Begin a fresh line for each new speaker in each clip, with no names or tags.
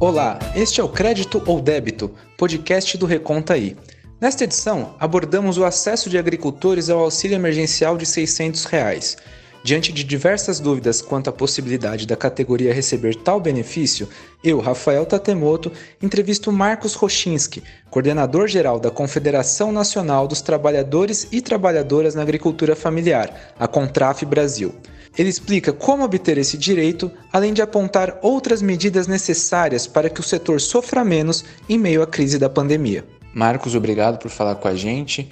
Olá, este é o Crédito ou Débito, podcast do Reconta aí. Nesta edição, abordamos o acesso de agricultores ao auxílio emergencial de 600 reais. Diante de diversas dúvidas quanto à possibilidade da categoria receber tal benefício, eu, Rafael Tatemoto, entrevisto Marcos Rochinski, coordenador-geral da Confederação Nacional dos Trabalhadores e Trabalhadoras na Agricultura Familiar, a Contraf Brasil. Ele explica como obter esse direito, além de apontar outras medidas necessárias para que o setor sofra menos em meio à crise da pandemia. Marcos, obrigado por falar com a gente.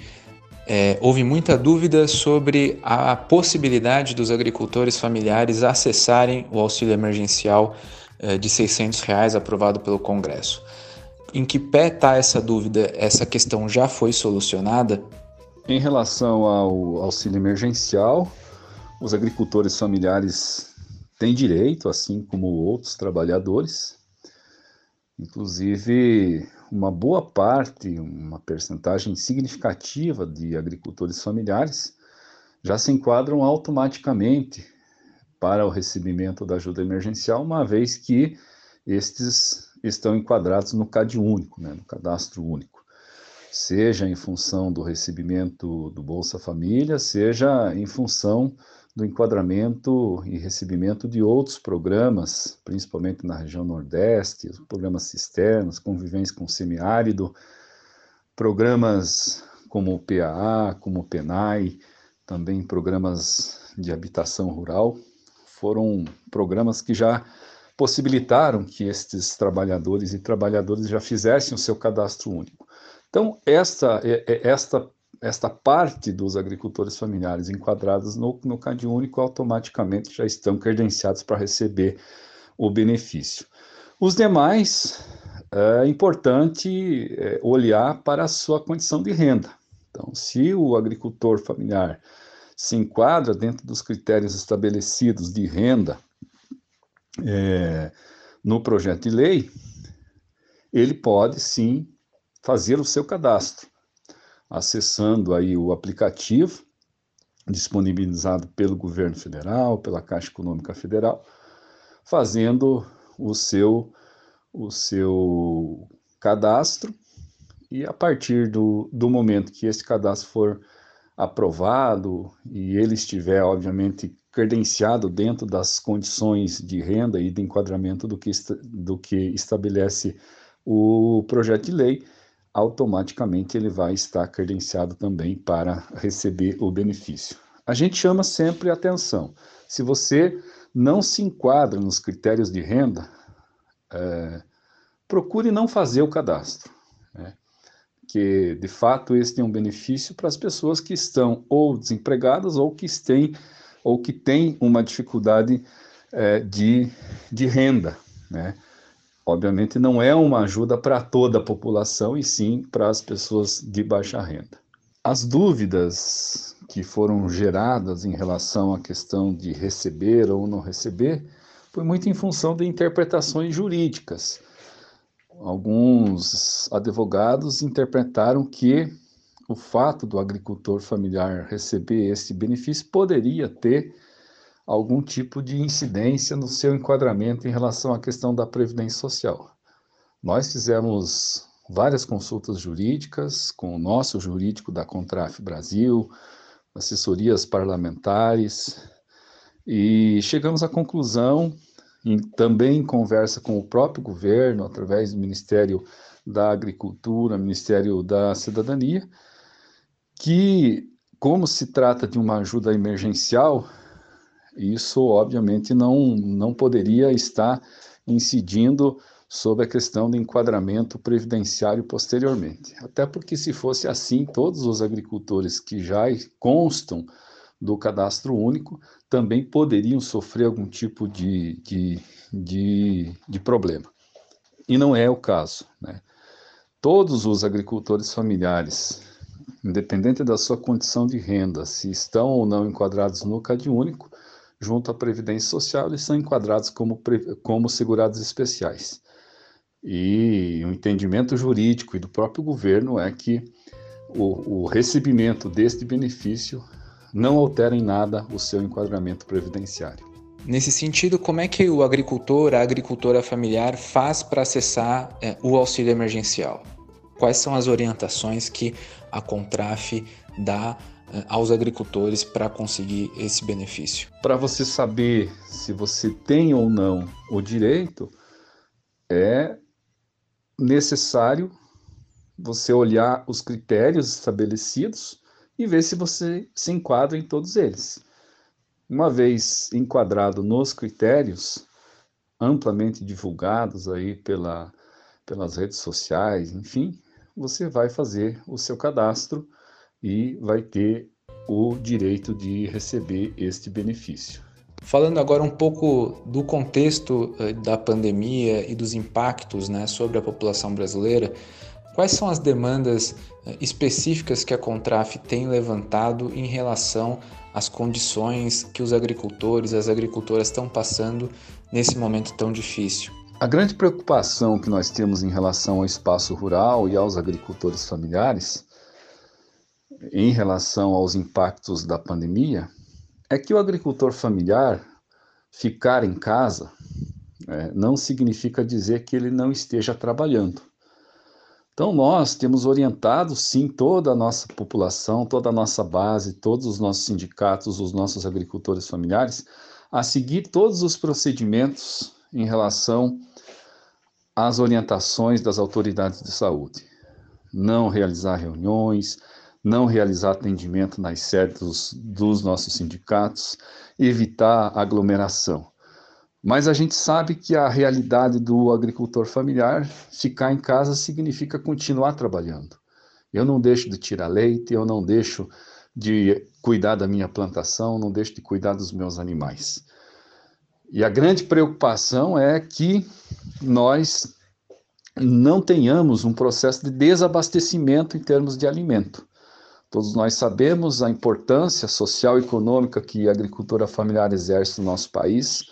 É, houve muita dúvida sobre a possibilidade dos agricultores familiares acessarem o auxílio emergencial é, de 600 reais aprovado pelo Congresso. Em que pé está essa dúvida? Essa questão já foi solucionada?
Em relação ao auxílio emergencial, os agricultores familiares têm direito, assim como outros trabalhadores. Inclusive, uma boa parte, uma percentagem significativa de agricultores familiares já se enquadram automaticamente para o recebimento da ajuda emergencial, uma vez que estes estão enquadrados no CAD único, né, no cadastro único, seja em função do recebimento do Bolsa Família, seja em função do enquadramento e recebimento de outros programas, principalmente na região Nordeste, programas cisternas, convivência com semiárido, programas como o PAA, como o PENAI, também programas de habitação rural, foram programas que já possibilitaram que estes trabalhadores e trabalhadoras já fizessem o seu cadastro único. Então, esta, esta esta parte dos agricultores familiares enquadrados no, no CAD único automaticamente já estão credenciados para receber o benefício. Os demais, é importante é, olhar para a sua condição de renda. Então, se o agricultor familiar se enquadra dentro dos critérios estabelecidos de renda é, no projeto de lei, ele pode sim fazer o seu cadastro acessando aí o aplicativo disponibilizado pelo governo federal, pela Caixa Econômica Federal, fazendo o seu o seu cadastro e a partir do, do momento que esse cadastro for aprovado e ele estiver, obviamente, credenciado dentro das condições de renda e de enquadramento do que, do que estabelece o projeto de lei, automaticamente ele vai estar credenciado também para receber o benefício. A gente chama sempre atenção. Se você não se enquadra nos critérios de renda, é, procure não fazer o cadastro. Né? Que de fato esse é um benefício para as pessoas que estão ou desempregadas ou que têm, ou que têm uma dificuldade é, de, de renda. Né? Obviamente não é uma ajuda para toda a população e sim para as pessoas de baixa renda. As dúvidas que foram geradas em relação à questão de receber ou não receber foi muito em função de interpretações jurídicas. Alguns advogados interpretaram que o fato do agricultor familiar receber esse benefício poderia ter algum tipo de incidência no seu enquadramento em relação à questão da previdência social. Nós fizemos várias consultas jurídicas com o nosso jurídico da Contraf Brasil, assessorias parlamentares, e chegamos à conclusão, em, também em conversa com o próprio governo, através do Ministério da Agricultura, Ministério da Cidadania, que, como se trata de uma ajuda emergencial, isso obviamente não, não poderia estar incidindo sobre a questão do enquadramento previdenciário posteriormente. Até porque, se fosse assim, todos os agricultores que já constam do cadastro único também poderiam sofrer algum tipo de, de, de, de problema. E não é o caso. Né? Todos os agricultores familiares, independente da sua condição de renda, se estão ou não enquadrados no CAD único, junto à Previdência Social, eles são enquadrados como, como segurados especiais. E o entendimento jurídico e do próprio governo é que o, o recebimento deste benefício não altera em nada o seu enquadramento previdenciário.
Nesse sentido, como é que o agricultor, a agricultora familiar faz para acessar é, o auxílio emergencial? Quais são as orientações que a Contraf dá aos agricultores para conseguir esse benefício?
Para você saber se você tem ou não o direito, é necessário você olhar os critérios estabelecidos e ver se você se enquadra em todos eles. Uma vez enquadrado nos critérios amplamente divulgados aí pela, pelas redes sociais, enfim, você vai fazer o seu cadastro e vai ter o direito de receber este benefício.
Falando agora um pouco do contexto eh, da pandemia e dos impactos né, sobre a população brasileira, quais são as demandas eh, específicas que a Contraf tem levantado em relação às condições que os agricultores as agricultoras estão passando nesse momento tão difícil?
A grande preocupação que nós temos em relação ao espaço rural e aos agricultores familiares, em relação aos impactos da pandemia, é que o agricultor familiar ficar em casa é, não significa dizer que ele não esteja trabalhando. Então, nós temos orientado, sim, toda a nossa população, toda a nossa base, todos os nossos sindicatos, os nossos agricultores familiares, a seguir todos os procedimentos em relação às orientações das autoridades de saúde. Não realizar reuniões, não realizar atendimento nas sedes dos nossos sindicatos, evitar aglomeração. Mas a gente sabe que a realidade do agricultor familiar, ficar em casa significa continuar trabalhando. Eu não deixo de tirar leite, eu não deixo de cuidar da minha plantação, não deixo de cuidar dos meus animais. E a grande preocupação é que nós não tenhamos um processo de desabastecimento em termos de alimento. Todos nós sabemos a importância social e econômica que a agricultura familiar exerce no nosso país.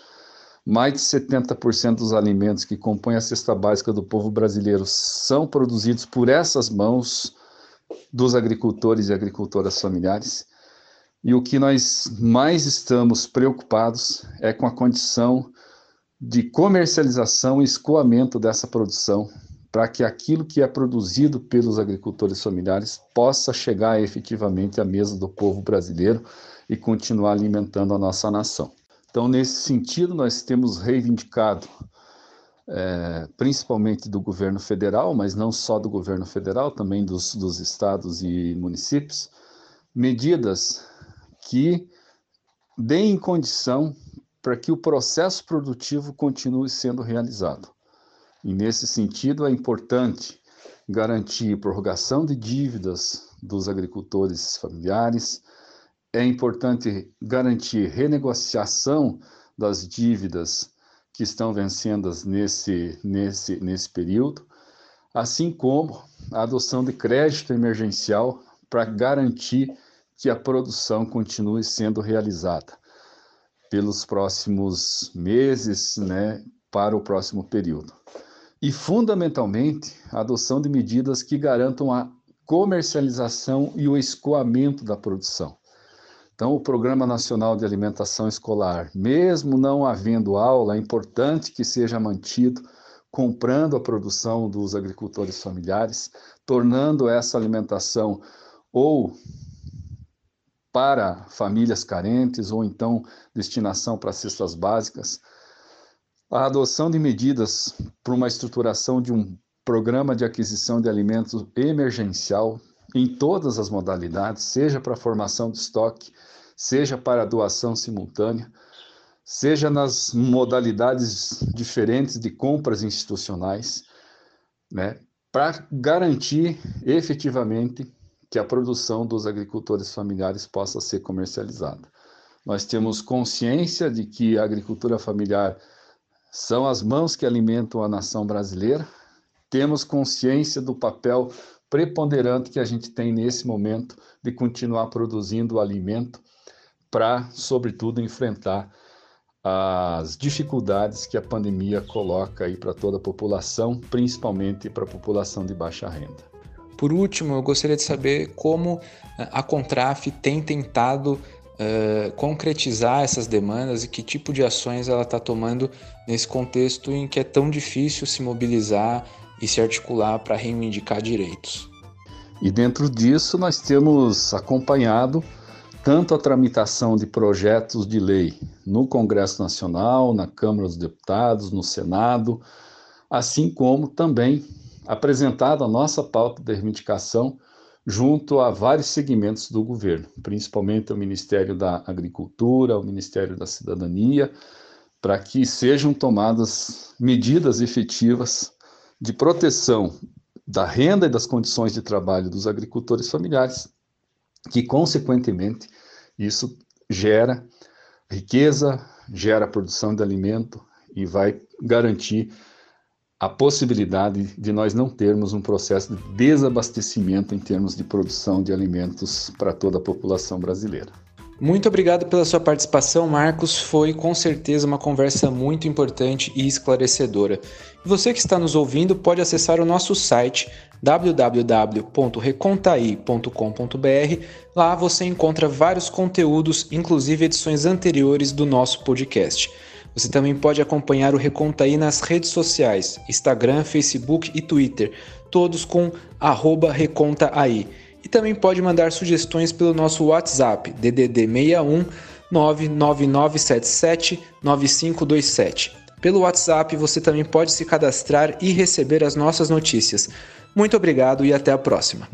Mais de 70% dos alimentos que compõem a cesta básica do povo brasileiro são produzidos por essas mãos dos agricultores e agricultoras familiares. E o que nós mais estamos preocupados é com a condição de comercialização e escoamento dessa produção, para que aquilo que é produzido pelos agricultores familiares possa chegar efetivamente à mesa do povo brasileiro e continuar alimentando a nossa nação. Então, nesse sentido, nós temos reivindicado, é, principalmente do governo federal, mas não só do governo federal, também dos, dos estados e municípios, medidas que deem condição para que o processo produtivo continue sendo realizado. E nesse sentido, é importante garantir prorrogação de dívidas dos agricultores familiares, é importante garantir renegociação das dívidas que estão vencendo nesse, nesse, nesse período, assim como a adoção de crédito emergencial para garantir que a produção continue sendo realizada pelos próximos meses, né, para o próximo período e, fundamentalmente, a adoção de medidas que garantam a comercialização e o escoamento da produção. Então, o Programa Nacional de Alimentação Escolar, mesmo não havendo aula, é importante que seja mantido, comprando a produção dos agricultores familiares, tornando essa alimentação ou para famílias carentes, ou então destinação para cestas básicas, a adoção de medidas para uma estruturação de um programa de aquisição de alimentos emergencial em todas as modalidades, seja para formação de estoque, seja para doação simultânea, seja nas modalidades diferentes de compras institucionais, né, para garantir efetivamente que a produção dos agricultores familiares possa ser comercializada. Nós temos consciência de que a agricultura familiar são as mãos que alimentam a nação brasileira. Temos consciência do papel preponderante que a gente tem nesse momento de continuar produzindo alimento para, sobretudo, enfrentar as dificuldades que a pandemia coloca aí para toda a população, principalmente para a população de baixa renda.
Por último, eu gostaria de saber como a Contraf tem tentado uh, concretizar essas demandas e que tipo de ações ela está tomando nesse contexto em que é tão difícil se mobilizar e se articular para reivindicar direitos.
E dentro disso, nós temos acompanhado tanto a tramitação de projetos de lei no Congresso Nacional, na Câmara dos Deputados, no Senado, assim como também apresentado a nossa pauta de reivindicação junto a vários segmentos do governo, principalmente o Ministério da Agricultura, o Ministério da Cidadania, para que sejam tomadas medidas efetivas de proteção da renda e das condições de trabalho dos agricultores familiares, que, consequentemente, isso gera riqueza, gera produção de alimento e vai garantir a possibilidade de nós não termos um processo de desabastecimento em termos de produção de alimentos para toda a população brasileira.
Muito obrigado pela sua participação, Marcos. Foi com certeza uma conversa muito importante e esclarecedora. E você que está nos ouvindo pode acessar o nosso site www.recontai.com.br. Lá você encontra vários conteúdos, inclusive edições anteriores do nosso podcast. Você também pode acompanhar o Recontaí nas redes sociais, Instagram, Facebook e Twitter, todos com @recontaai. E também pode mandar sugestões pelo nosso WhatsApp DDD 61 99977 9527. Pelo WhatsApp você também pode se cadastrar e receber as nossas notícias. Muito obrigado e até a próxima.